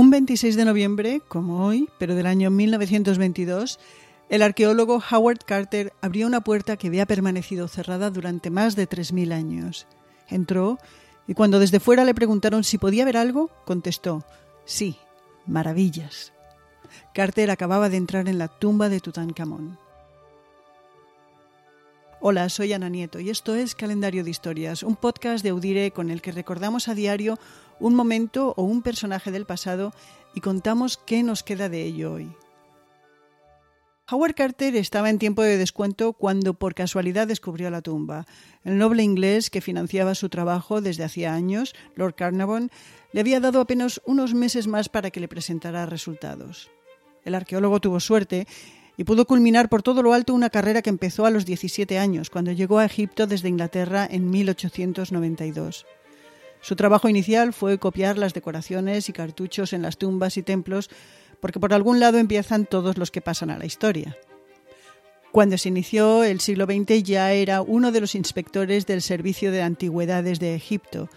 Un 26 de noviembre, como hoy, pero del año 1922, el arqueólogo Howard Carter abrió una puerta que había permanecido cerrada durante más de 3.000 años. Entró y cuando desde fuera le preguntaron si podía ver algo, contestó, sí, maravillas. Carter acababa de entrar en la tumba de Tutankamón. Hola, soy Ana Nieto y esto es Calendario de Historias, un podcast de Audire con el que recordamos a diario un momento o un personaje del pasado y contamos qué nos queda de ello hoy. Howard Carter estaba en tiempo de descuento cuando por casualidad descubrió la tumba. El noble inglés que financiaba su trabajo desde hacía años, Lord Carnarvon, le había dado apenas unos meses más para que le presentara resultados. El arqueólogo tuvo suerte y pudo culminar por todo lo alto una carrera que empezó a los 17 años, cuando llegó a Egipto desde Inglaterra en 1892. Su trabajo inicial fue copiar las decoraciones y cartuchos en las tumbas y templos, porque por algún lado empiezan todos los que pasan a la historia. Cuando se inició el siglo XX ya era uno de los inspectores del Servicio de Antigüedades de Egipto,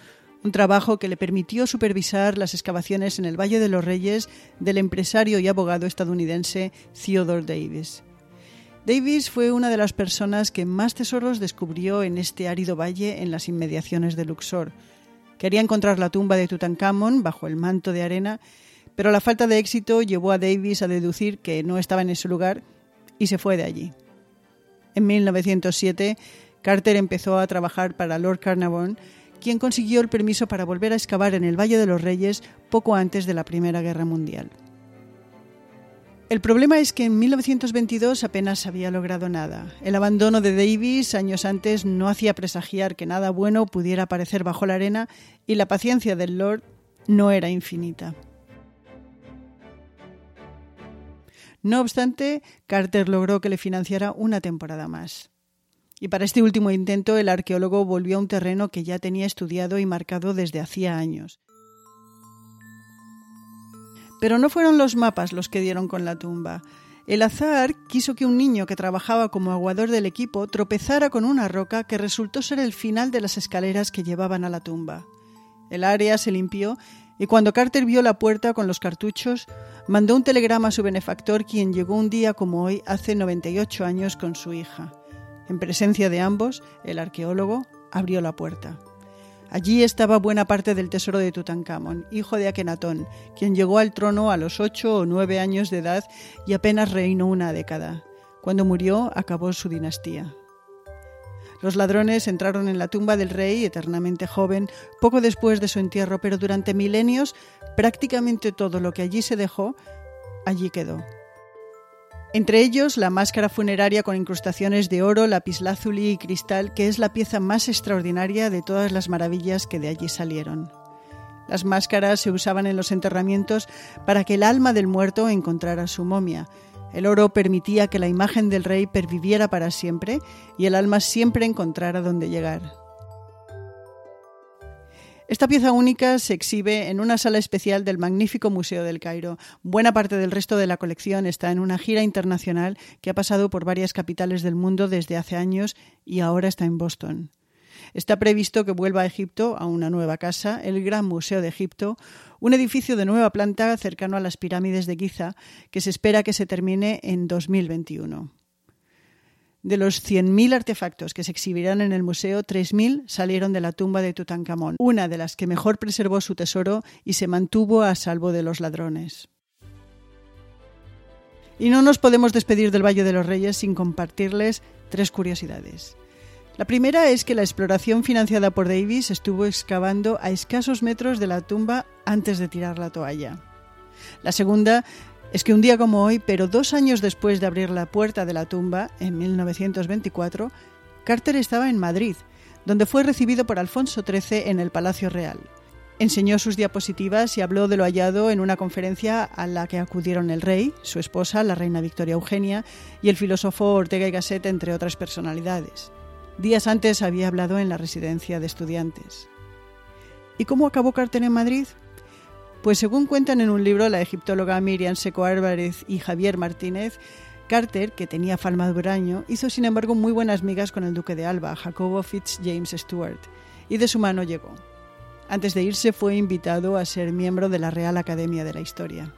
un trabajo que le permitió supervisar las excavaciones en el Valle de los Reyes del empresario y abogado estadounidense Theodore Davis. Davis fue una de las personas que más tesoros descubrió en este árido valle en las inmediaciones de Luxor. Quería encontrar la tumba de Tutankamón bajo el manto de arena, pero la falta de éxito llevó a Davis a deducir que no estaba en ese lugar y se fue de allí. En 1907, Carter empezó a trabajar para Lord Carnarvon quien consiguió el permiso para volver a excavar en el Valle de los Reyes poco antes de la Primera Guerra Mundial. El problema es que en 1922 apenas había logrado nada. El abandono de Davis años antes no hacía presagiar que nada bueno pudiera aparecer bajo la arena y la paciencia del Lord no era infinita. No obstante, Carter logró que le financiara una temporada más. Y para este último intento el arqueólogo volvió a un terreno que ya tenía estudiado y marcado desde hacía años. Pero no fueron los mapas los que dieron con la tumba. El azar quiso que un niño que trabajaba como aguador del equipo tropezara con una roca que resultó ser el final de las escaleras que llevaban a la tumba. El área se limpió y cuando Carter vio la puerta con los cartuchos, mandó un telegrama a su benefactor quien llegó un día como hoy hace 98 años con su hija. En presencia de ambos, el arqueólogo abrió la puerta. Allí estaba buena parte del tesoro de Tutankamón, hijo de Akenatón, quien llegó al trono a los ocho o nueve años de edad y apenas reinó una década. Cuando murió, acabó su dinastía. Los ladrones entraron en la tumba del rey, eternamente joven, poco después de su entierro, pero durante milenios prácticamente todo lo que allí se dejó, allí quedó. Entre ellos, la máscara funeraria con incrustaciones de oro, lapislázuli y cristal, que es la pieza más extraordinaria de todas las maravillas que de allí salieron. Las máscaras se usaban en los enterramientos para que el alma del muerto encontrara su momia. El oro permitía que la imagen del rey perviviera para siempre y el alma siempre encontrara dónde llegar. Esta pieza única se exhibe en una sala especial del magnífico Museo del Cairo. Buena parte del resto de la colección está en una gira internacional que ha pasado por varias capitales del mundo desde hace años y ahora está en Boston. Está previsto que vuelva a Egipto a una nueva casa, el Gran Museo de Egipto, un edificio de nueva planta cercano a las pirámides de Giza, que se espera que se termine en 2021. De los 100.000 artefactos que se exhibirán en el museo, 3.000 salieron de la tumba de Tutankamón, una de las que mejor preservó su tesoro y se mantuvo a salvo de los ladrones. Y no nos podemos despedir del Valle de los Reyes sin compartirles tres curiosidades. La primera es que la exploración financiada por Davis estuvo excavando a escasos metros de la tumba antes de tirar la toalla. La segunda es que un día como hoy, pero dos años después de abrir la puerta de la tumba, en 1924, Carter estaba en Madrid, donde fue recibido por Alfonso XIII en el Palacio Real. Enseñó sus diapositivas y habló de lo hallado en una conferencia a la que acudieron el rey, su esposa, la reina Victoria Eugenia, y el filósofo Ortega y Gasset, entre otras personalidades. Días antes había hablado en la residencia de estudiantes. ¿Y cómo acabó Carter en Madrid? Pues según cuentan en un libro la egiptóloga Miriam Seco Álvarez y Javier Martínez, Carter, que tenía fama de huraño, hizo sin embargo muy buenas migas con el duque de Alba, Jacobo Fitz James Stuart, y de su mano llegó. Antes de irse fue invitado a ser miembro de la Real Academia de la Historia.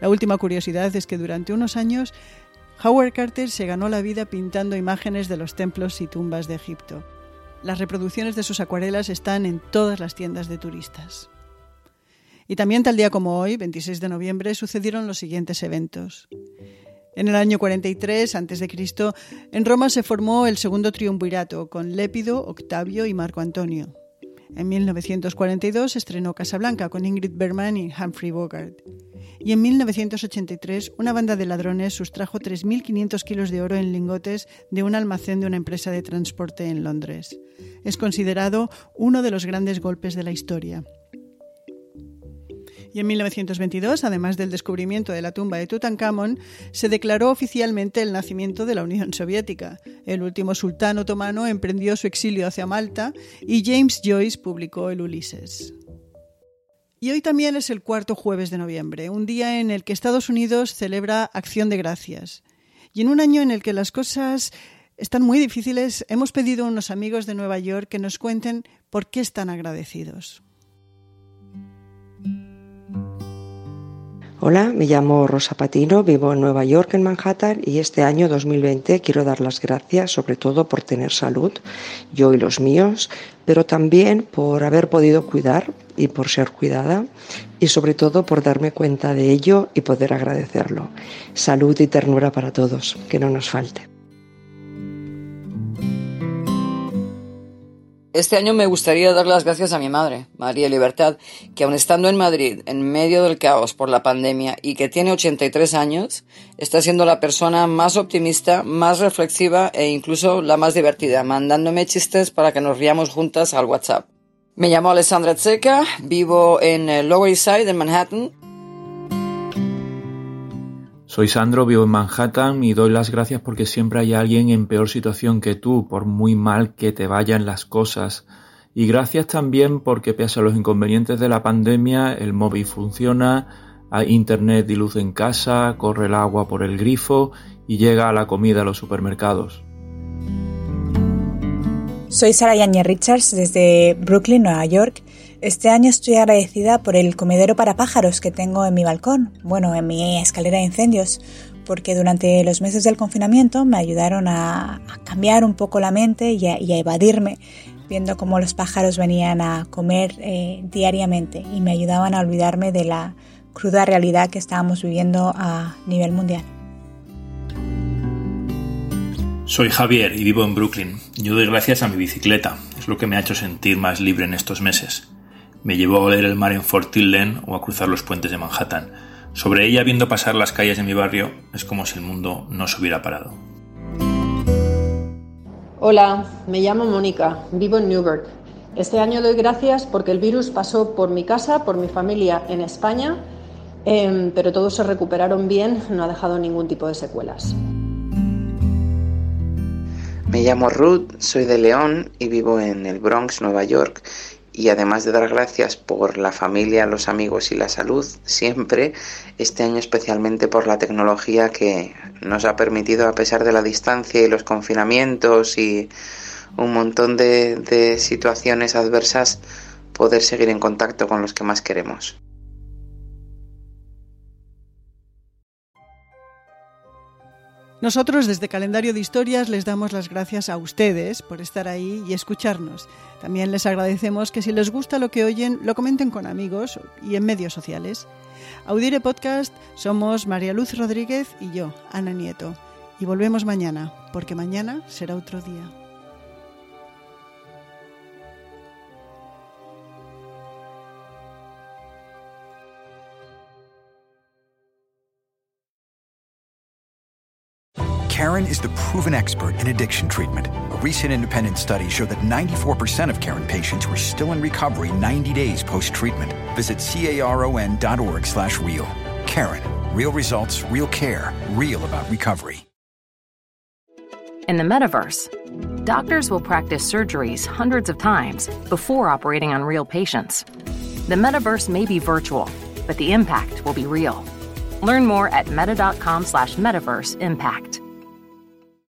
La última curiosidad es que durante unos años Howard Carter se ganó la vida pintando imágenes de los templos y tumbas de Egipto. Las reproducciones de sus acuarelas están en todas las tiendas de turistas. Y también tal día como hoy, 26 de noviembre, sucedieron los siguientes eventos. En el año 43 a.C., en Roma se formó el segundo triunvirato con Lépido, Octavio y Marco Antonio. En 1942 estrenó Casablanca con Ingrid Bergman y Humphrey Bogart. Y en 1983 una banda de ladrones sustrajo 3.500 kilos de oro en lingotes de un almacén de una empresa de transporte en Londres. Es considerado uno de los grandes golpes de la historia. Y en 1922, además del descubrimiento de la tumba de Tutankamón, se declaró oficialmente el nacimiento de la Unión Soviética. El último sultán otomano emprendió su exilio hacia Malta y James Joyce publicó el Ulises. Y hoy también es el cuarto jueves de noviembre, un día en el que Estados Unidos celebra Acción de Gracias. Y en un año en el que las cosas están muy difíciles, hemos pedido a unos amigos de Nueva York que nos cuenten por qué están agradecidos. Hola, me llamo Rosa Patino, vivo en Nueva York, en Manhattan, y este año 2020 quiero dar las gracias sobre todo por tener salud, yo y los míos, pero también por haber podido cuidar y por ser cuidada, y sobre todo por darme cuenta de ello y poder agradecerlo. Salud y ternura para todos, que no nos falte. Este año me gustaría dar las gracias a mi madre, María Libertad, que aun estando en Madrid, en medio del caos por la pandemia y que tiene 83 años, está siendo la persona más optimista, más reflexiva e incluso la más divertida, mandándome chistes para que nos riamos juntas al WhatsApp. Me llamo Alessandra Tseca, vivo en eh, Lower East Side, en Manhattan, soy Sandro, vivo en Manhattan y doy las gracias porque siempre hay alguien en peor situación que tú, por muy mal que te vayan las cosas. Y gracias también porque pese a los inconvenientes de la pandemia, el móvil funciona, hay internet y luz en casa, corre el agua por el grifo y llega la comida a los supermercados. Soy Sara Yañez Richards desde Brooklyn, Nueva York este año estoy agradecida por el comedero para pájaros que tengo en mi balcón, bueno, en mi escalera de incendios, porque durante los meses del confinamiento me ayudaron a, cambiar un poco la mente y a, evadirme, viendo cómo los pájaros venían a comer eh, diariamente y me ayudaban a olvidarme de la cruda realidad que estábamos viviendo a nivel mundial. Soy Javier y vivo en Brooklyn. Yo doy gracias a mi bicicleta, es lo que me ha hecho sentir más libre en estos meses. Me llevó a oler el mar en Fort Tilden o a cruzar los puentes de Manhattan. Sobre ella, viendo pasar las calles de mi barrio, es como si el mundo no se hubiera parado. Hola, me llamo Mónica, vivo en Newburgh. Este año doy gracias porque el virus pasó por mi casa, por mi familia en España, em, pero todos se recuperaron bien, no ha dejado ningún tipo de secuelas. Me llamo Ruth, soy de León y vivo en el Bronx, Nueva York y además de dar gracias por la familia, los amigos y la salud, siempre, este año especialmente por la tecnología que nos ha permitido, a pesar de la distancia y los confinamientos y un montón de, situaciones adversas, poder seguir en contacto con los que más queremos. Nosotros desde Calendario de Historias les damos las gracias a ustedes por estar ahí y escucharnos. También les agradecemos que si les gusta lo que oyen, lo comenten con amigos y en medios sociales. Audire Podcast somos María Luz Rodríguez y yo, Ana Nieto. Y volvemos mañana, porque mañana será otro día. Karen is the proven expert in addiction treatment. A recent independent study showed that 94% of Karen patients were still in recovery 90 days post-treatment. Visit caron.org slash real. Karen. Real results, real care, real about recovery. In the metaverse, doctors will practice surgeries hundreds of times before operating on real patients. The metaverse may be virtual, but the impact will be real. Learn more at meta.com slash metaverse impact.